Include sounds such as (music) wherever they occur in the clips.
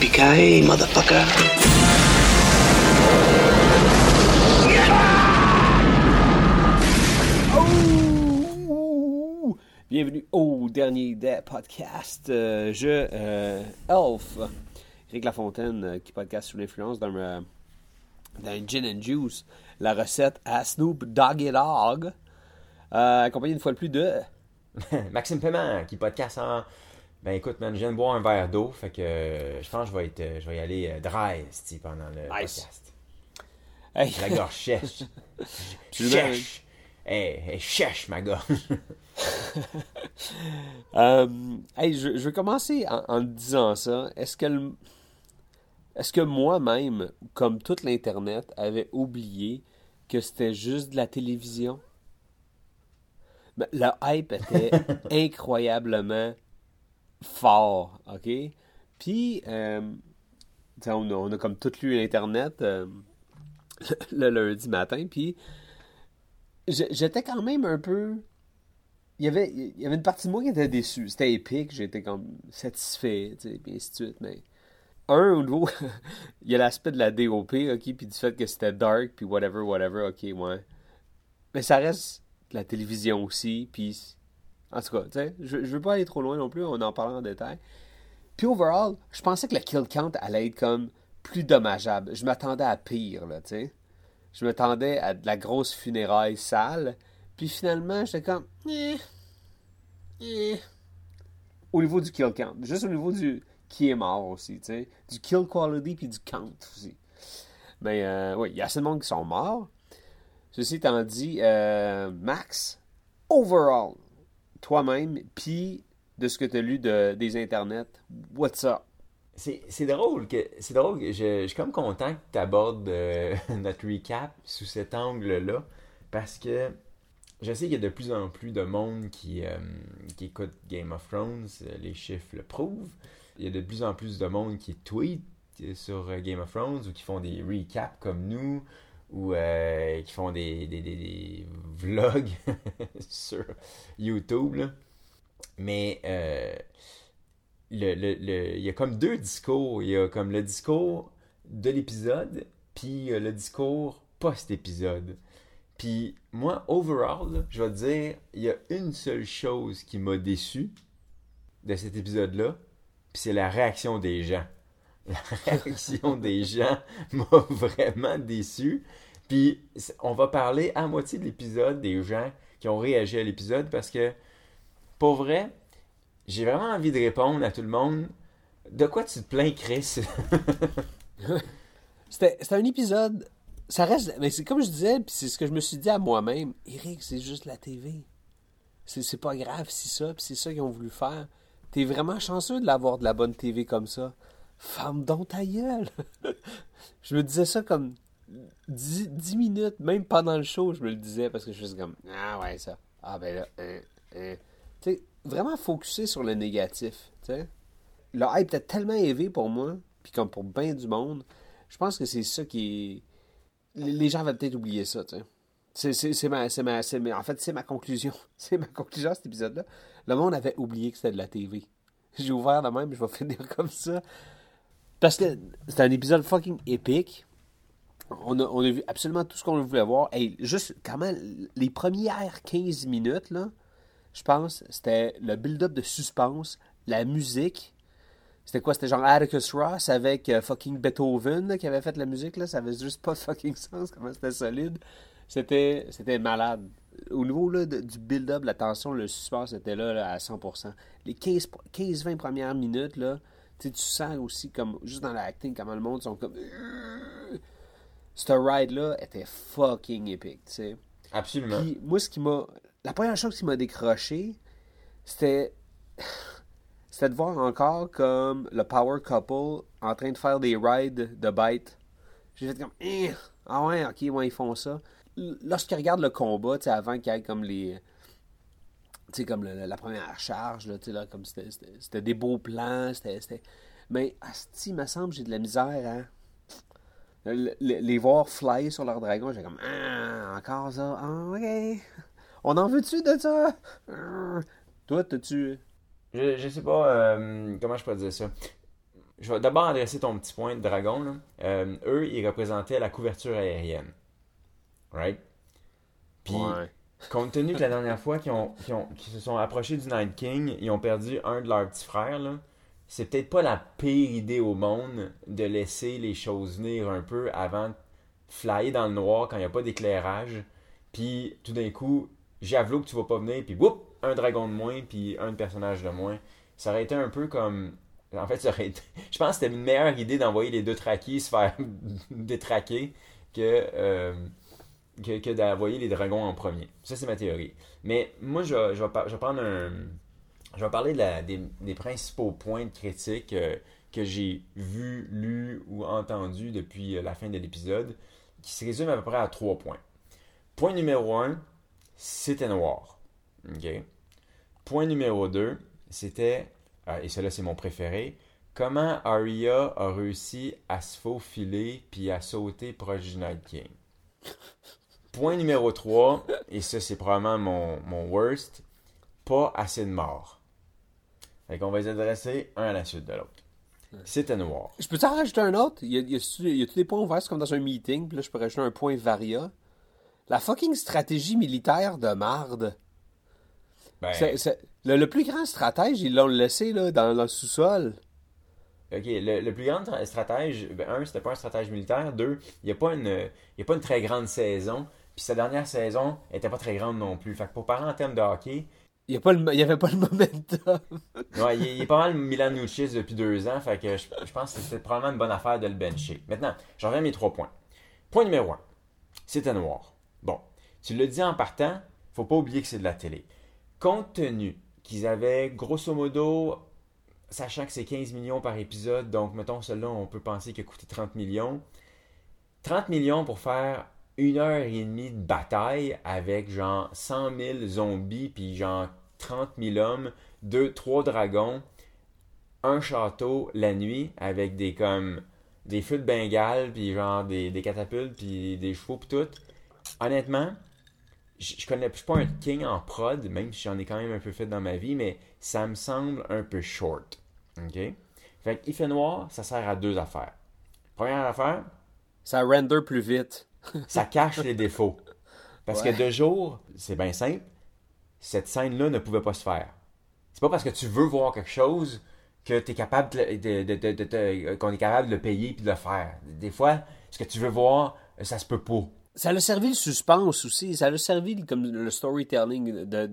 Yippee-ki-yay, motherfucker. Ouh! Bienvenue au dernier des podcasts. Euh, je, euh, Elf, Eric Lafontaine, euh, qui podcast sous l'influence d'un, euh, d'un gin and juice, la recette à Snoop Doggy Dogg, euh, accompagné une fois de plus de. (laughs) Maxime Paiement qui podcast en. Ben écoute, man, je viens de boire un verre d'eau, fait que euh, je pense que je vais, être, euh, je vais y aller euh, dry pendant le Nice. podcast. Hey, La gorge sèche. (laughs) Sèche. Elle elle sèche, ma gorge. (laughs) Euh, hey, je, je vais commencer en, en disant ça. Est-ce que, le- est-ce que moi-même, comme toute l'Internet, avait oublié que c'était juste de la télévision? Ben, le hype était (laughs) incroyablement fort, OK? Puis, euh, on, a, on a comme tout lu l'Internet euh, (laughs) le lundi matin, puis j'étais quand même un peu il y avait il y avait une partie de moi qui était déçue. C'était épique, j'étais comme satisfait, puis ainsi de suite, mais un au niveau (laughs) il y a l'aspect de la DOP, OK, puis du fait que c'était dark puis whatever whatever, OK, ouais. Mais ça reste la télévision aussi, puis en tout cas, tu sais, je, je veux pas aller trop loin non plus, on en parlera en détail. Puis overall, je pensais que le kill count allait être comme plus dommageable. Je m'attendais à pire, là, tu sais. Je m'attendais à de la grosse funéraille sale. Puis finalement, j'étais comme. Eh, eh. Au niveau du kill count. Juste au niveau du qui est mort aussi, tu sais. Du kill quality puis du count aussi. Mais euh, oui, il y a assez de monde qui sont morts. Ceci étant dit, euh, Max, overall, toi-même, puis de ce que tu as lu de, des internets, what's up? C'est drôle que c'est drôle que je, je suis comme content que tu abordes (laughs) notre recap sous cet angle-là parce que je sais qu'il y a de plus en plus de monde qui, euh, qui écoute Game of Thrones, euh, les chiffres le prouvent. Il y a de plus en plus de monde qui tweet euh, sur euh, Game of Thrones ou qui font des recaps comme nous ou euh, qui font des, des, des- vlogs (laughs) sur YouTube. là. Mais euh, le, le- le- il y a comme deux discours. Il y a comme le discours de l'épisode, puis euh, le discours post-épisode. Puis moi, overall, je vais dire, il y a une seule chose qui m'a déçu de cet épisode-là, puis c'est la réaction des gens. La (laughs) réaction des gens m'a (laughs) vraiment déçu. Puis on va parler à moitié de l'épisode des gens qui ont réagi à l'épisode parce que, pour vrai, j'ai vraiment envie de répondre à tout le monde. De quoi tu te plains, Chris? (laughs) C'était un épisode. Ça reste. Mais c'est comme je disais, puis c'est ce que je me suis dit à moi-même. Eric, c'est juste la TV. C'est c'est pas grave si ça, puis c'est ça qu'ils ont voulu faire. T'es vraiment chanceux de l'avoir de la bonne TV comme ça. Ferme donc ta gueule. (laughs) je me disais ça comme 10, 10 minutes, même pendant le show, je me le disais parce que je suis comme Ah ouais, ça. Ah ben là. hein, hein. Tu sais, vraiment focuser sur le négatif. Sais. Le hype était tellement élevé pour moi, puis comme pour bien du monde, je pense que c'est ça qui. Les gens avaient peut-être oublié ça, tu sais. C'est- ma, en fait, c'est ma conclusion. (laughs) C'est ma conclusion à cet épisode-là. Le monde avait oublié que c'était de la TV. J'ai ouvert de même, je vais finir comme ça. Parce que c'est un épisode fucking épique. On a, on a vu absolument tout ce qu'on voulait voir. Hey, juste, quand même, les premières 15 minutes, là, je pense, c'était le build-up de suspense, la musique. C'était quoi? C'était genre Atticus Ross avec euh, fucking Beethoven qui avait fait la musique. Là. Ça avait juste pas de fucking sens comment c'était solide. C'était, c'était malade. Au niveau là, du build-up, la tension, le suspense était là, là, à 100%. Les 15 15-20 premières minutes, là, tu sens aussi, comme juste dans l'acting, comment le monde sont comme... Ce ride-là était fucking épique, tu sais. Absolument. Puis moi, ce qui m'a. La première chose qui m'a décroché, c'était. c'était de voir encore comme le power couple en train de faire des rides de bêtes. J'ai fait comme, Eh, ah ouais, ok, ouais, ils font ça. Lorsqu'ils regardent le combat, tu sais, avant qu'il y ait comme les. Tu sais, comme le- la première charge, là, tu sais, là, comme c'était- des beaux plans, c'était. c'était- Mais, asti, il me semble, j'ai de la misère à. le- le- les voir flyer sur leur dragon, j'ai comme, ah, encore ça, ah, ok. On en veut-tu de ça? Ah. Toi, t'as-tu. Je, je sais pas euh, comment je peux dire ça. Je vais d'abord adresser ton petit point de dragon. là. Euh, eux, ils représentaient la couverture aérienne. Right? Puis, Ouais. Compte tenu que la dernière fois qu'ils ont, ont- se sont approchés du Night King, ils ont perdu un de leurs petits frères, c'est peut-être pas la pire idée au monde de laisser les choses venir un peu avant de flyer dans le noir quand il n'y a pas d'éclairage. Puis tout d'un coup, javelot que tu vas pas venir, puis whoop, un dragon de moins, puis un personnage de moins. Ça aurait été un peu comme. En fait, ça aurait été. (laughs) Je pense que c'était une meilleure idée d'envoyer les deux traqués se faire (laughs) détraquer que, euh, que, que d'envoyer les dragons en premier. Ça, c'est ma théorie. Mais moi, je, vais- je, vais, prendre un. Je vais parler des, principaux points de critique euh, que j'ai vus, lus ou entendus depuis euh, la fin de l'épisode, qui se résument à peu près à trois points. Point numéro un, c'était noir. OK? Point numéro 2, c'était, euh, et celui-là c'est mon préféré, comment Arya a réussi à se faufiler puis à sauter proche du Night King? Point numéro 3, et ça c'est probablement mon, mon worst, pas assez de morts. Fait qu'on va les adresser un à la suite de l'autre. C'était noir. Je peux t'en rajouter un autre? Il y a, il y a, il y a tous des points ouverts, c'est comme dans un meeting, puis là, je peux rajouter un point varia. La fucking stratégie militaire de marde. Ben, le, le plus grand stratège, ils l'ont laissé là, dans, le sous-sol. Ok, le, le plus grand tra- stratège, ben, un, c'était pas un stratège militaire. Deux, il n'y a, pas une- il y a pas une très grande saison. Puis sa dernière saison était pas très grande non plus. Fait que pour parler en termes de hockey, Il n'y avait pas le (laughs) momentum. ouais, il, il est pas mal Milan Lucic depuis deux ans. Fait que je, je pense que c'était probablement une bonne affaire de le bencher. Maintenant, j'en reviens à mes trois points. Point numéro un, c'était noir. Bon, tu le dis en partant, faut pas oublier que c'est de la télé. Compte tenu qu'ils avaient grosso modo, sachant que c'est 15 millions par épisode, donc mettons celui-là, on peut penser qu'il a coûté 30 millions. 30 millions pour faire une heure et demie de bataille avec genre 100 000 zombies, puis genre 30 000 hommes, deux, trois dragons, un château la nuit avec des comme des feux de Bengale, puis genre des, catapultes, puis des chevaux, puis tout. Honnêtement, je connais, je suis pas un king en prod, même si j'en ai quand même un peu fait dans ma vie, mais ça me semble un peu short. OK? Fait que il fait noir, ça sert à deux affaires. Première affaire, Ça render plus vite. (laughs) ça cache les défauts. Parce Ouais. que de jour, c'est bien simple, cette scène-là ne pouvait pas se faire. C'est pas parce que tu veux voir quelque chose que tu es capable de, de- de- de- de- de- qu'on est capable de le payer puis de le faire. Des fois, ce que tu veux voir, ça se peut pas. Ça a servi le suspense aussi. Ça a servi comme le storytelling. De,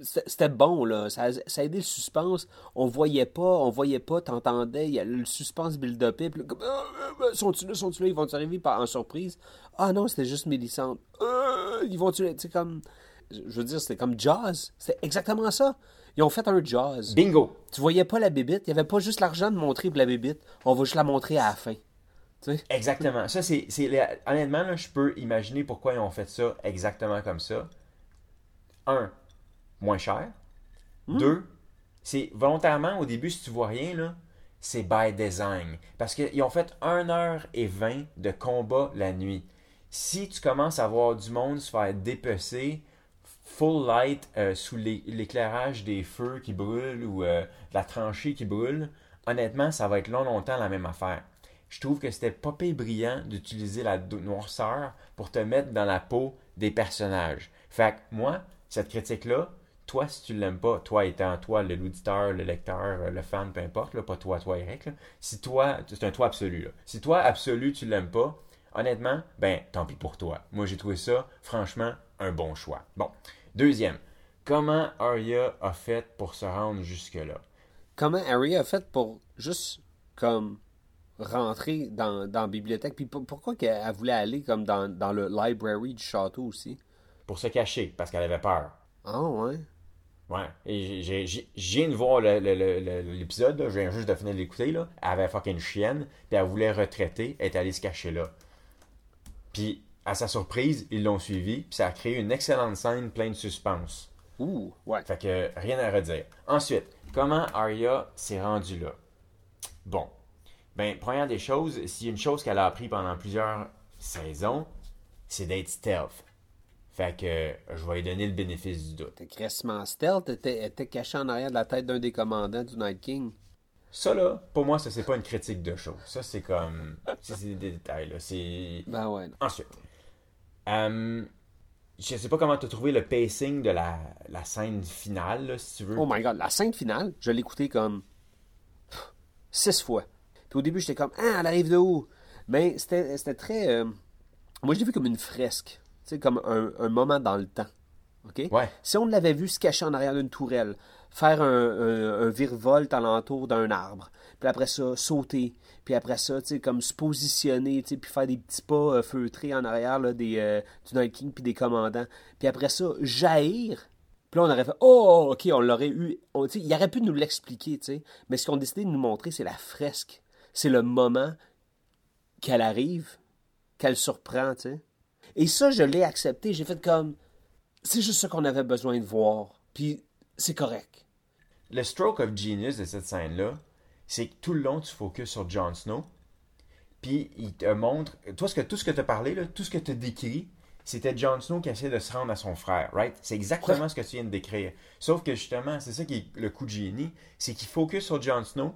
c'était bon, là. Ça a, ça a aidé le suspense. On voyait pas, on voyait pas, t'entendais. Il y a le suspense là, comme, Ah, ah, sont-tu là, sont-tu là? Ils vont arriver en surprise? Ah non, c'était juste Mélissande. Ah, ils vont-tu là? Tu sais, comme. Je veux dire, c'était comme Jaws. C'était exactement ça. Ils ont fait un Jaws. Bingo! Tu voyais pas la bébite. Il y avait pas juste l'argent de montrer pour la bébite. On va juste la montrer à la fin. Exactement. Ça, c'est, honnêtement, là, je peux imaginer pourquoi ils ont fait ça exactement comme ça. Un, moins cher. Deux, c'est volontairement, au début, si tu vois rien, là, c'est by design. Parce qu'ils ont fait 1h20 de combat la nuit. Si tu commences à voir du monde se faire dépecer, full light, euh, sous l'é- l'éclairage des feux qui brûlent ou euh, la tranchée qui brûle, honnêtement, ça va être long, longtemps la même affaire. Je trouve que c'était pas pire brillant d'utiliser la noirceur pour te mettre dans la peau des personnages. Fait que moi, cette critique-là, toi, si tu l'aimes pas, toi étant toi, l'auditeur, le lecteur, euh, le fan, peu importe, là, pas toi, toi, Eric, là, si toi, c'est un toi absolu, là. Si toi, absolu, tu l'aimes pas, honnêtement, ben, tant pis pour toi. Moi, j'ai trouvé ça, franchement, un bon choix. Bon. Deuxième, comment Arya a fait pour se rendre jusque-là? comment Harry a fait pour juste comme rentrer dans, dans la bibliothèque puis pour- pourquoi qu'elle elle voulait aller comme dans, dans le library du château aussi? Pour se cacher, parce qu'elle avait peur. ah ouais Ouais. Et j'ai- de voir l'épisode, je viens juste de finir de l'écouter, là. Elle avait fucking chienne, puis elle voulait retraiter, elle est allée se cacher là. Puis, à sa surprise, ils l'ont suivi, puis ça a créé une excellente scène pleine de suspense. Ouh, ouais. Fait que rien à redire. Ensuite, comment Arya s'est rendue là? Bon. Ben, première des choses, s'il y a une chose qu'elle a appris pendant plusieurs saisons, c'est d'être stealth. Fait que je vais lui donner le bénéfice du doute. T'es crissement stealth, était, était caché en arrière de la tête d'un des commandants du Night King. Ça là, pour moi, ça c'est pas une critique de show. Ça c'est comme. C'est des détails là. C'est. Ben ouais. Ensuite. euh, je sais pas comment tu as trouvé le pacing de la, la scène finale, là, si tu veux. Oh my god, la scène finale, je l'ai écoutée comme pff, six fois. Puis au début, j'étais comme Ah, elle arrive de où? Mais c'était c'était très. euh, Moi, je l'ai vu comme une fresque. Tu sais, comme un, un moment dans le temps. OK? Ouais. Si on l'avait vu se cacher en arrière d'une tourelle, faire un, un, un virevolte alentour d'un arbre, puis après ça, sauter, puis après ça, tu sais, comme se positionner, tu sais, puis faire des petits pas euh, feutrés en arrière là, des, euh, du Night King puis des commandants, puis après ça, jaillir, puis là, on aurait fait Oh, ok, on l'aurait eu. On, il aurait pu nous l'expliquer, tu sais. Mais ce qu'on a décidé de nous montrer, c'est la fresque. C'est le moment qu'elle arrive, qu'elle surprend, tu sais. Et ça, je l'ai accepté. J'ai fait comme. C'est juste ça qu'on avait besoin de voir. Puis c'est correct. Le stroke of genius de cette scène-là, c'est que tout le long, tu focuses sur Jon Snow. Puis il te montre. Toi, ce que, tout ce que tu as parlé, là, tout ce que tu as décrit, c'était Jon Snow qui essaie de se rendre à son frère, right? C'est exactement ce que tu viens de décrire. Sauf que justement, c'est ça qui est le coup de génie, c'est qu'il focus sur Jon Snow,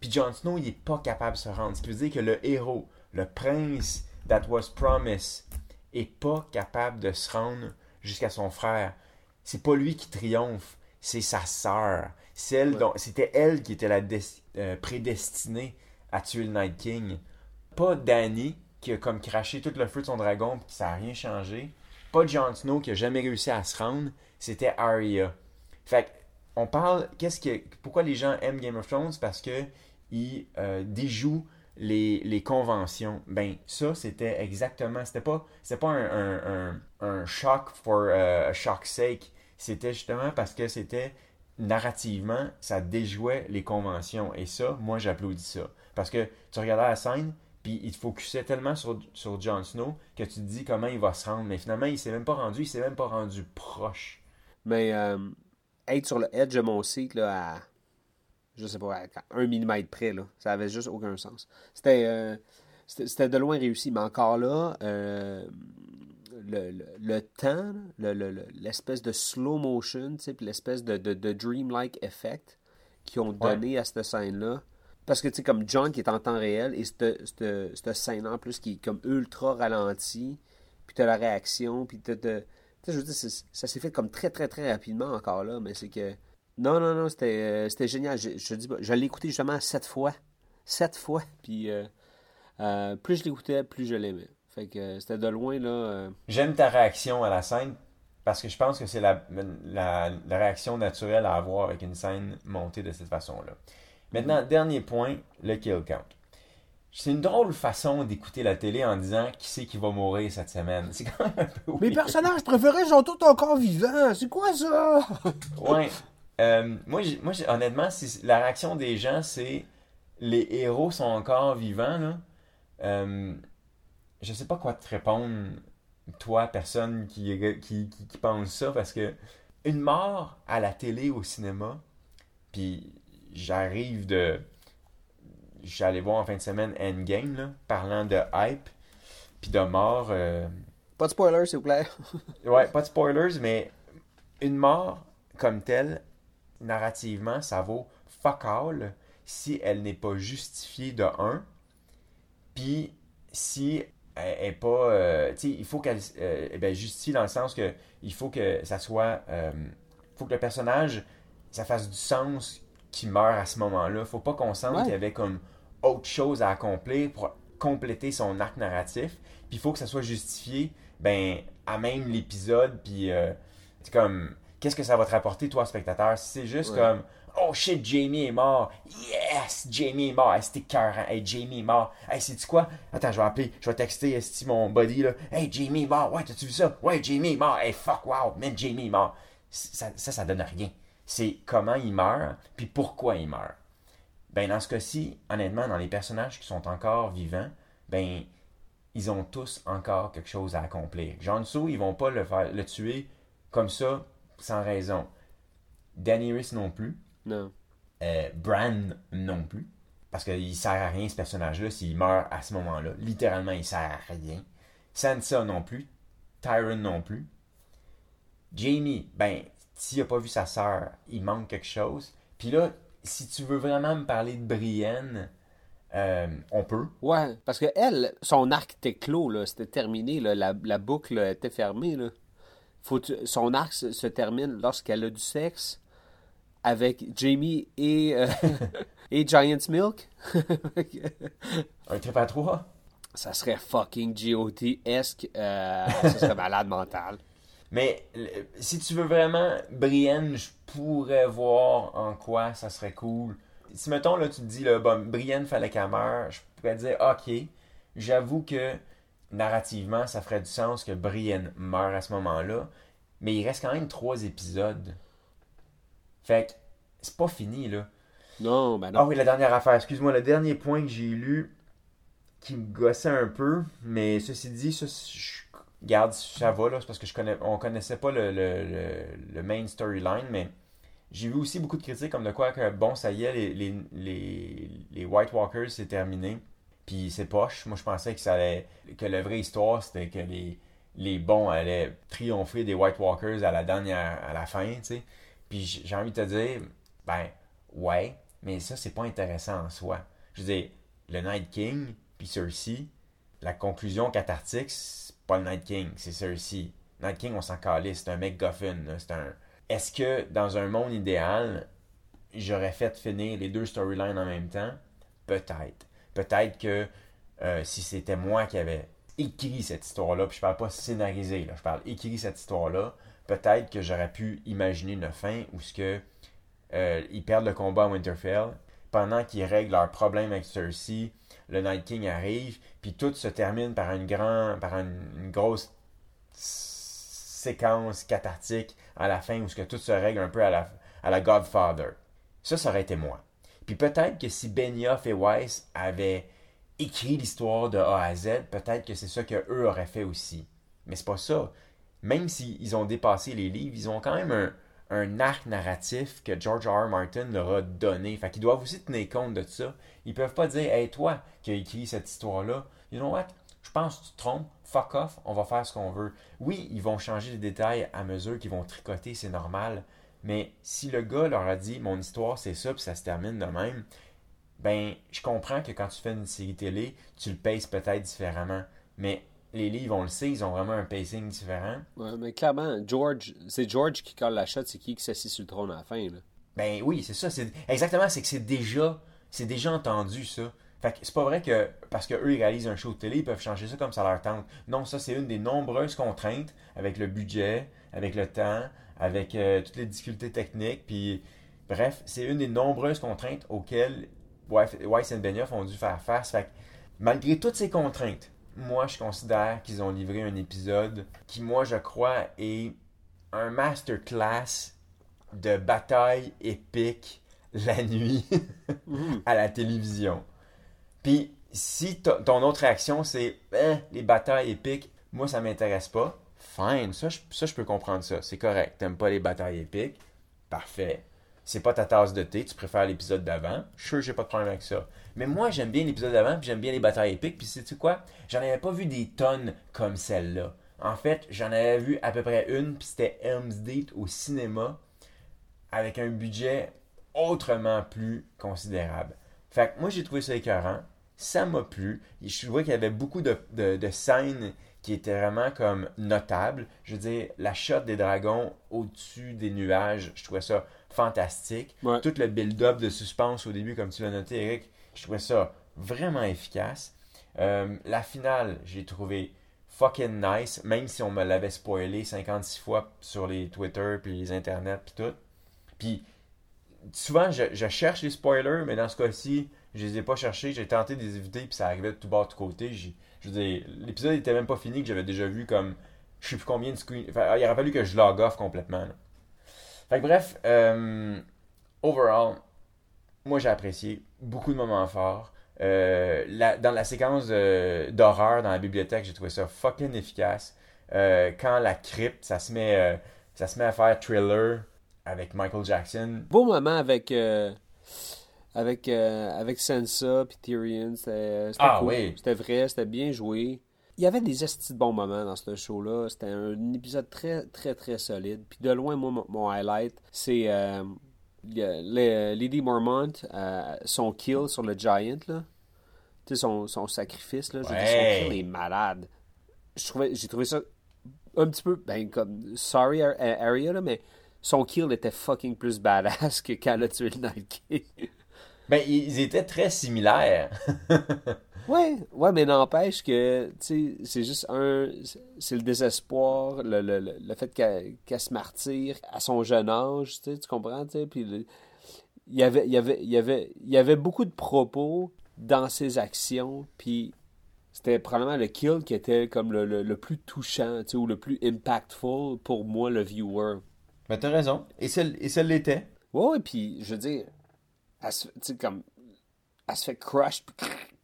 puis Jon Snow, il n'est pas capable de se rendre. Ce qui veut dire que le héros, le prince that was promised, est pas capable de se rendre jusqu'à son frère. C'est pas lui qui triomphe, c'est sa sœur. C'était elle qui était la euh, prédestinée à tuer le Night King. Pas Danny qui a comme craché tout le feu de son dragon puis ça a rien changé. Pas Jon Snow qui a jamais réussi à se rendre. C'était Arya. Fait que, on parle, qu'est-ce que, pourquoi les gens aiment Game of Thrones? Parce que ils euh, déjouent les, conventions. Ben, ça, c'était exactement, c'était pas, pas un, un, un, un shock for euh, a shock's sake. C'était justement parce que c'était, narrativement, ça déjouait les conventions. Et ça, moi, j'applaudis ça. Parce que tu regardais la scène, puis il te focusait tellement sur, sur Jon Snow que tu te dis comment il va se rendre. Mais finalement, il s'est même pas rendu, il s'est même pas rendu proche. Mais euh, être sur le edge de mon cycle là. Je sais pas, à un millimètre près, là, ça avait juste aucun sens. C'était. euh, c'était c'était de loin réussi, mais encore là, euh, le, le, le temps, le- le- l'espèce de slow motion, puis l'espèce de, de, de dreamlike effect qu'ils ont donné à cette scène-là. Parce que, tu sais, comme John qui est en temps réel, et cette, cette, cette scène en plus qui est comme ultra ralentie, puis t'as la réaction, puis t'as... t'as- tu sais, je veux dire, ça s'est fait comme très, très, très rapidement encore là, mais c'est que... Non, non, non, c'était euh, c'était génial. Je, je dis je l'ai écouté justement sept fois. Sept fois, puis euh, euh, plus je l'écoutais, plus je l'aimais. Fait que euh, c'était de loin, là... euh, J'aime ta réaction à la scène parce que je pense que c'est la, la, la réaction naturelle à avoir avec une scène montée de cette façon-là. Maintenant, dernier point, le kill count. C'est une drôle façon d'écouter la télé en disant qui c'est qui va mourir cette semaine. C'est quand même un peu Mes personnages préférés sont tous encore vivants. C'est quoi ça? Ouais. (laughs) Euh, moi, moi honnêtement, la réaction des gens, c'est les héros sont encore vivants. Là. Euh, je sais pas quoi te répondre, toi, personne qui, qui, qui, qui pense ça, parce que une mort à la télé, au cinéma, puis j'arrive de. J'allais voir en fin de semaine Endgame, là, parlant de hype, puis de mort. euh, Pas de spoiler, s'il vous plaît. Ouais, pas de spoilers, mais une mort comme telle, narrativement, ça vaut fuck all si elle n'est pas justifiée de un. Puis si elle est pas. euh, tu sais, il faut qu'elle euh, eh ben, justifie dans le sens que il faut que ça soit. euh, faut que le personnage, ça fasse du sens qu'il meurt à ce moment-là. Faut pas qu'on sente Ouais. qu'il y avait comme autre chose à accomplir pour compléter son arc narratif. Puis il faut que ça soit justifié, ben, à même l'épisode. Puis, euh, c'est comme, qu'est-ce que ça va te rapporter, toi, spectateur? Si c'est juste Ouais. comme, oh shit, Jamie est mort. Yes, Jamie est mort. Hey, c'était cœur, Hey, Jamie est mort. Hey, sais-tu quoi? Attends, je vais appeler, je vais texter esti mon buddy, là. Hey, Jamie est mort. Ouais, t'as-tu vu ça? Ouais, Jamie est mort. Hey, fuck, wow, man, Jamie est mort. ça, ça, ça donne rien. C'est comment il meurt, puis pourquoi il meurt. Ben, dans ce cas-ci, honnêtement, dans les personnages qui sont encore vivants, ben, ils ont tous encore quelque chose à accomplir. Jon Snow, ils vont pas le, faire, le tuer comme ça, sans raison. Daenerys non plus. Non. Euh, Bran non plus. Parce qu'il sert à rien ce personnage-là s'il meurt à ce moment-là. Littéralement, il sert à rien. Sansa non plus. Tyron non plus. Jamie, ben, s'il n'a pas vu sa sœur, il manque quelque chose. Puis là, si tu veux vraiment me parler de Brienne, euh, on peut. Ouais, parce que elle, son arc était clos, là, c'était terminé, là, la, la boucle était fermée. Là. Faut son arc se, se termine lorsqu'elle a du sexe avec Jamie et, euh, (laughs) et Giant's Milk. (laughs) Un trip à trois? ça serait fucking GOT-esque. euh, ça serait malade mental. Mais si tu veux vraiment Brienne, je pourrais voir en quoi ça serait cool. Si mettons là tu te dis là, bon, Brienne fallait qu'elle meure, je pourrais dire ok, j'avoue que narrativement ça ferait du sens que Brienne meure à ce moment-là, mais il reste quand même trois épisodes. Fait que c'est pas fini là. Non, ben non. Ah oui, la dernière affaire, excuse-moi, le dernier point que j'ai lu qui me gossait un peu, mais ceci dit, ça, je garde, ça va, là, c'est parce que je connais, on connaissait pas le, le, le, le main storyline, mais j'ai vu aussi beaucoup de critiques comme de quoi que, bon, ça y est, les, les, les, les White Walkers, c'est terminé, puis c'est poche. Moi, je pensais que ça allait, que la vraie histoire, c'était que les, les bons allaient triompher des White Walkers à la dernière, à la fin, tu sais. Puis j'ai envie de te dire, ben, ouais, mais ça, c'est pas intéressant en soi. Je veux dire, le Night King, puis Cersei, la conclusion cathartique, c'est pas le Night King, c'est Cersei. Night King, on s'en calisse, c'est un MacGuffin, là, c'est un... Est-ce que, dans un monde idéal, j'aurais fait finir les deux storylines en même temps? Peut-être. Peut-être que euh, si c'était moi qui avais écrit cette histoire-là, puis je parle pas scénarisé, là, je parle écrit cette histoire-là, peut-être que j'aurais pu imaginer une fin où ce que euh, ils perdent le combat à Winterfell, pendant qu'ils règlent leurs problèmes avec Cersei, le Night King arrive, puis tout se termine par une grand, par une, grosse séquence cathartique à la fin où ce que tout se règle un peu à la, à la Godfather. Ça, ça aurait été moi. Puis peut-être que si Benioff et Weiss avaient écrit l'histoire de A à Z, peut-être que c'est ça qu'eux auraient fait aussi. Mais c'est pas ça. Même s'ils ont dépassé les livres, ils ont quand même un, arc narratif que George R. R. Martin leur a donné. Fait qu'ils doivent aussi tenir compte de ça. Ils peuvent pas dire Hey, toi qui as écrit cette histoire-là, you know what? Je pense que tu te trompes, fuck off, on va faire ce qu'on veut. Oui, ils vont changer les détails à mesure qu'ils vont tricoter, c'est normal. Mais si le gars leur a dit mon histoire c'est ça, puis ça se termine de même, ben je comprends que quand tu fais une série télé, tu le pèses peut-être différemment. Mais les livres, on le sait, ils ont vraiment un pacing différent. Ouais, mais clairement, George, c'est George qui colle la shot, c'est qui qui s'assit sur le trône à la fin. Là. Ben oui, c'est ça. C'est exactement, c'est que c'est déjà, c'est déjà entendu ça. Fait que c'est pas vrai que parce que eux ils réalisent un show de télé, ils peuvent changer ça comme ça leur tente. Non, ça c'est une des nombreuses contraintes avec le budget, avec le temps, avec euh, toutes les difficultés techniques. Puis bref, c'est une des nombreuses contraintes auxquelles Weiss et Benioff ont dû faire face. Fait que malgré toutes ces contraintes, moi je considère qu'ils ont livré un épisode qui, moi je crois, est un masterclass de bataille épique la nuit (laughs) à la télévision. Puis si to- ton autre réaction c'est Hein, les batailles épiques, moi ça m'intéresse pas, fine, ça je, ça je peux comprendre ça, c'est correct. T'aimes pas les batailles épiques, parfait. C'est pas ta tasse de thé, tu préfères l'épisode d'avant, sure j'ai pas de problème avec ça. Mais moi j'aime bien l'épisode d'avant, puis j'aime bien les batailles épiques, puis sais-tu quoi? J'en avais pas vu des tonnes comme celle-là. En fait, j'en avais vu à peu près une, puis c'était Helm's Deep au cinéma, avec un budget autrement plus considérable. Fait que moi, j'ai trouvé ça écœurant. Ça m'a plu. Je trouvais qu'il y avait beaucoup de- de scènes qui étaient vraiment comme notables. Je veux dire, la shot des dragons au-dessus des nuages, je trouvais ça fantastique. Ouais. Tout le build-up de suspense au début, comme tu l'as noté, Eric, je trouvais ça vraiment efficace. Euh, la finale, j'ai trouvé fucking nice, même si on me l'avait spoilé 56 fois sur les Twitter, puis les internets, puis tout. Puis souvent, je, je cherche les spoilers, mais dans ce cas-ci, je les ai pas cherchés. J'ai tenté de les éviter, puis ça arrivait de tout bas, de tout côté. J'ai- Je veux dire, l'épisode était même pas fini, que j'avais déjà vu comme je sais plus combien de il aurait fallu que je log off complètement. bref, euh, overall, moi j'ai apprécié beaucoup de moments forts. Euh, dans la séquence d'horreur dans la bibliothèque, j'ai trouvé ça fucking efficace. Euh, quand la crypte, ça se met, ça se met à faire thriller avec Michael Jackson. Beau moment avec. Avec, euh, avec Sansa puis Tyrion. C'était Ah cool. oui. C'était vrai, c'était bien joué. Il y avait des estis de bons moments dans ce show-là. C'était un épisode très, très, très solide. Puis de loin, moi, mon, mon highlight, c'est euh, Lady Mormont, euh, son kill sur le Giant, là. Tu sais, son, son sacrifice, là. Je. Son kill est malade. J'ai trouvé ça un petit peu, ben, comme, sorry, Ar- Arya, là, mais son kill était fucking plus badass (laughs) que quand elle a tué le Night King. Ben, ils étaient très similaires. (laughs) Ouais, ouais, mais n'empêche que, tu sais, c'est juste un. C'est le désespoir, le, le, le, fait qu'elle se martyre à son jeune âge, tu sais, tu comprends, tu sais, puis le- il y avait, il y avait, il y avait, il y avait beaucoup de propos dans ses actions, puis c'était probablement le kill qui était comme le, le, le plus touchant, tu sais, ou le plus impactful pour moi, le viewer. Ben, t'as raison. Et ça et ça l'était. Ouais, ouais, puis je veux dire, elle se, sais, comme, elle se fait crush, puis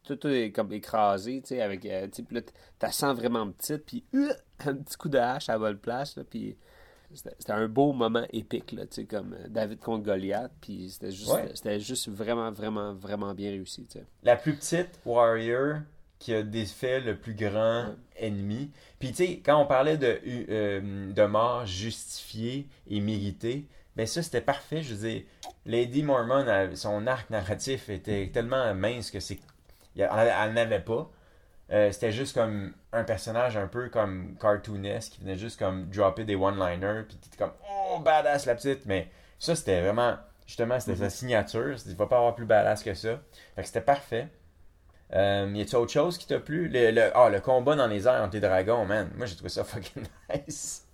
tout, (sniffs) tout est comme écrasé, tu sais, avec, euh, tu sais, t'as sens vraiment petite, puis euh, (sniffs) un petit coup de hache à vol place, là, puis c'était un beau moment épique, là, tu sais, comme euh, David contre Goliath, puis c'était juste, Ouais. c'était juste vraiment, vraiment, vraiment bien réussi, tu sais. La plus petite warrior qui a défait le plus grand ennemi. Puis tu sais, quand on parlait de, euh, de mort justifiée et méritée, ben ça c'était parfait. Je veux dire, Lady Mormon, elle- son arc narratif était tellement mince que c'est. Elle, elle n'avait pas. Euh, c'était juste comme un personnage un peu comme cartoonesque qui venait juste comme dropper des one-liners puis t'étais comme oh badass la petite mais ça c'était vraiment justement c'était sa signature il va pas avoir plus badass que ça fait que c'était parfait euh, y a-tu autre chose qui t'a plu? Le, le, ah, le combat dans les airs entre les dragons man moi j'ai trouvé ça (laughs) fucking nice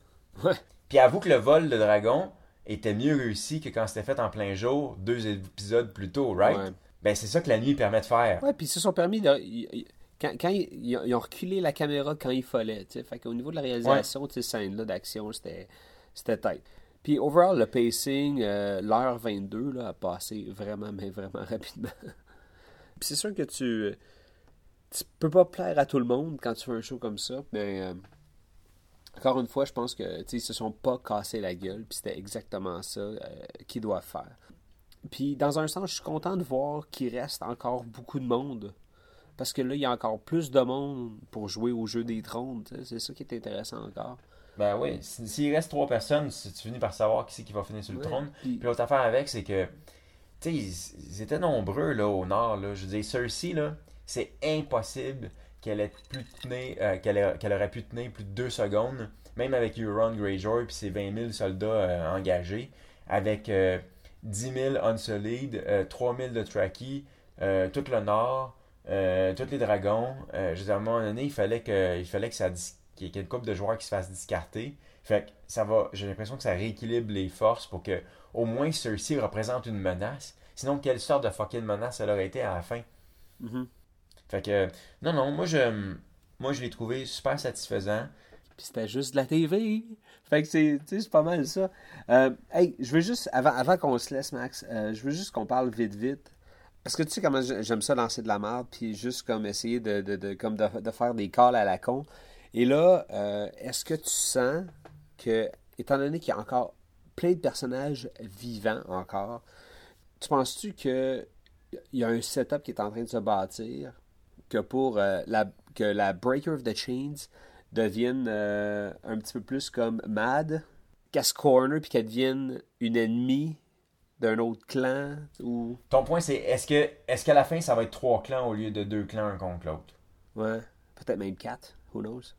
Ouais. puis avoue que le vol de dragon était mieux réussi que quand c'était fait en plein jour deux épisodes plus tôt right? Ouais. ben c'est ça que la nuit permet de faire Ouais, puis ils se sont permis de. Quand, quand ils, ils ont- reculé la caméra quand il fallait, tu sais. Fait qu'au niveau de la réalisation de ces scènes-là d'action, c'était c'était tight. Puis overall, le pacing, euh, l'heure 22 là, a passé vraiment, mais vraiment rapidement. (laughs) Puis c'est sûr que tu. Tu peux pas plaire à tout le monde quand tu fais un show comme ça, mais. euh, encore une fois, je pense que ils se sont pas cassés la gueule, puis c'était exactement ça euh, qu'ils doivent faire. Puis dans un sens, je suis content de voir qu'il reste encore beaucoup de monde. Parce que là, il y a encore plus de monde pour jouer au jeu des trônes. C'est ça qui est intéressant encore. Ben oui, si- s'il reste trois personnes, tu finis par savoir qui c'est qui va finir sur le Ouais, trône. puis- Puis l'autre affaire avec, c'est que, tu sais, ils, ils étaient nombreux là au nord. Là. Je veux dire, Cersei, là, c'est impossible qu'elle euh, qu'elle ait- qu'elle aurait pu tenir plus de deux secondes, même avec Euron Greyjoy puis ses 20 000 soldats euh, engagés, avec euh, 10 000 Unsullied, euh, 3 000 de Traki, euh, tout le nord, euh, tous les dragons. Euh, je à un moment donné, il fallait que, il fallait qu'il y ait une couple de joueurs qui se fassent discarter. Fait que ça va, j'ai l'impression que ça rééquilibre les forces pour que au moins Cersei représente une menace. Sinon, quelle sorte de fucking menace elle aurait été à la fin? Mhm. Fait que, non, non, moi je, moi je l'ai trouvé super satisfaisant. Puis c'était juste de la TV. Fait que c'est, pas mal ça. Euh, hey, je veux juste, avant, avant qu'on se laisse, Max, euh, je veux juste qu'on parle vite, vite. Parce que tu sais comment j'ai- j'aime ça lancer de la merde, puis juste comme essayer de, de, de, comme de, de faire des calls à la con. Et là, euh, est-ce que tu sens que, étant donné qu'il y a encore plein de personnages vivants encore, tu penses-tu que il y a un setup qui est en train de se bâtir que pour euh, la, que la Breaker of the Chains devienne euh, un petit peu plus comme Mad, qu'elle se corner puis qu'elle devienne une ennemie d'un autre clan ou Ton point c'est est-ce que est-ce qu'à la fin ça va être trois clans au lieu de deux clans un contre l'autre? ouais, peut-être même quatre, who knows?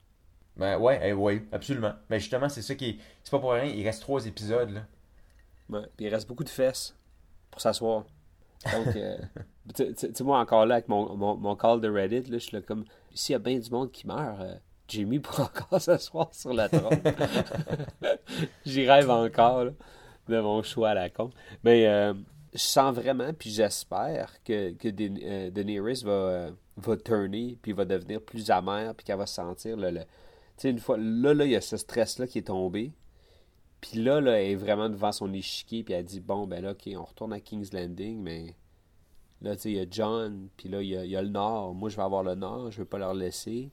Ben ouais, eh, ouais, absolument. Mais justement, c'est ça qui est. C'est pas pour rien, il reste trois épisodes là. Ouais, puis il reste beaucoup de fesses pour s'asseoir. Donc, euh, tu sais, moi, encore là, avec mon, mon, call de Reddit, là, je suis là comme, s'il y a bien du monde qui meurt, euh, Jimmy pourra encore (laughs) s'asseoir sur la trône. (laughs) J'y rêve encore, de mon choix à la con. Mais euh, je sens vraiment, puis j'espère que, que euh, va, va turner, puis va devenir plus amère, puis qu'elle va sentir le- Tu sais, une fois, là, là, il y a ce stress-là qui est tombé. Puis là, là, elle est vraiment devant son échiquier, puis elle dit Bon, ben là, ok, on retourne à King's Landing, mais là, tu sais, il y a John, puis là, il y a, il y a le Nord. Moi, je vais avoir le Nord, je vais pas leur laisser.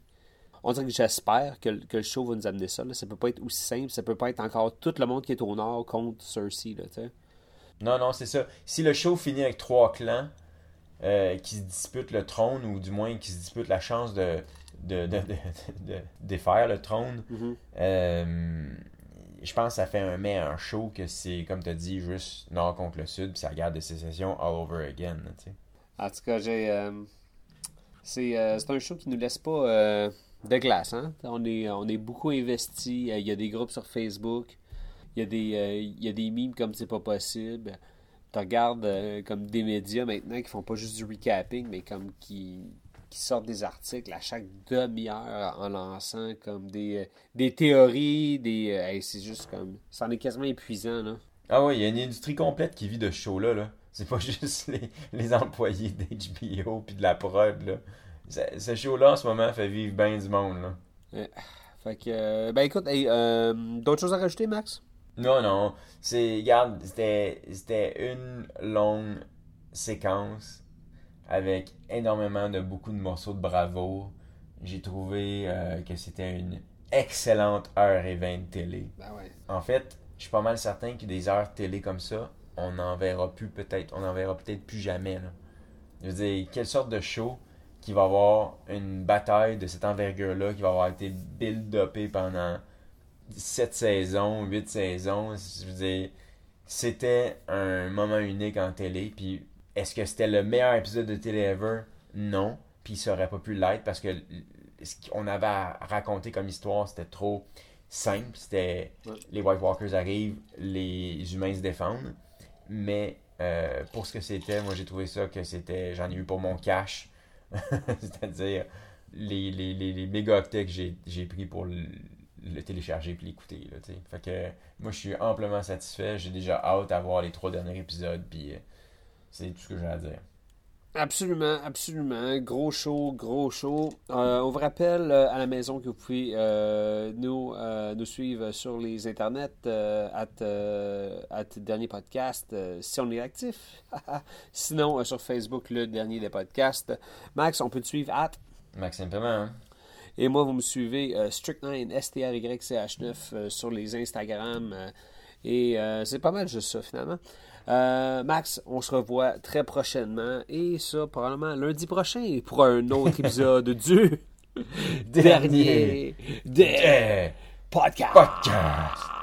On dirait que j'espère que, le- que le show va nous amener ça. Là. Ça peut pas être aussi simple, ça peut pas être encore tout le monde qui est au Nord contre Cersei, là, tu sais. Non, non, c'est ça. Si le show finit avec trois clans euh, qui se disputent le trône, ou du moins qui se disputent la chance de, de, de, de, de défaire le trône, euh, je pense que ça fait un meilleur show que c'est, comme tu as dit, juste Nord contre le Sud, puis ça regarde de sécession all over again. là, tu sais. En tout cas, j'ai. euh, c'est euh, c'est un show qui nous laisse pas euh, de glace. Hein? On, est, on est beaucoup investi. Il y a des groupes sur Facebook. Il y a des, il y a des memes comme c'est pas possible. Tu regardes comme des médias maintenant qui font pas juste du recapping, mais comme qui, qui sortent des articles à chaque demi-heure en lançant comme des, euh, des théories. des euh, hey, C'est juste comme. C'en est quasiment épuisant. Là. Ah oui, il y a une industrie complète qui vit de ce show-là. Là. C'est pas (laughs) juste les, les employés d'HBO puis de la prod. Là. Ce, show-là, en ce moment, fait vivre bien du monde. Là. Fait que. euh, ben écoute, hey, euh, d'autres choses à rajouter, Max? Non, non. C'est, regarde, c'était, c'était une longue séquence avec énormément de beaucoup de morceaux de bravoure. J'ai trouvé euh, que c'était une excellente heure et vingt de télé. Ben ouais. En fait, je suis pas mal certain que des heures télé comme ça, on n'en verra plus peut-être, on n'en verra peut-être plus jamais. Là. Je veux dire, quelle sorte de show qui va avoir une bataille de cette envergure-là, qui va avoir été build-upé pendant 7 saisons, 8 saisons. Je veux dire, c'était un moment unique en télé. Puis, est-ce que c'était le meilleur épisode de télé ever? Non. Puis, ça aurait pas pu l'être parce que ce qu'on avait à raconter comme histoire, c'était trop simple. C'était Ouais. les White Walkers arrivent, les humains se défendent. Mais euh, pour ce que c'était, moi j'ai trouvé ça que c'était. J'en ai eu pour mon cash. (laughs) C'est-à-dire les, les, les, les méga octets que j'ai pris pour le, le télécharger puis l'écouter. Fait que moi je suis amplement satisfait. J'ai déjà hâte à voir les trois derniers épisodes. Puis euh, c'est tout ce que j'ai à dire. Absolument, absolument. Gros show, gros show. Euh, on vous rappelle euh, à la maison que vous pouvez euh, nous, nous suivre sur les internets, at, at dernier podcast, si on est actif. (laughs) Sinon, sur Facebook, le dernier des podcasts. Max, on peut te suivre at? Maxime Paiement, hein? Et moi, vous me suivez Strict9, STRYCH9 euh, sur les Instagram. et c'est pas mal juste ça, finalement. Euh, Max, on se revoit très prochainement. Et ça, probablement lundi prochain pour un autre épisode du (laughs) dernier des Eh, podcasts. podcast!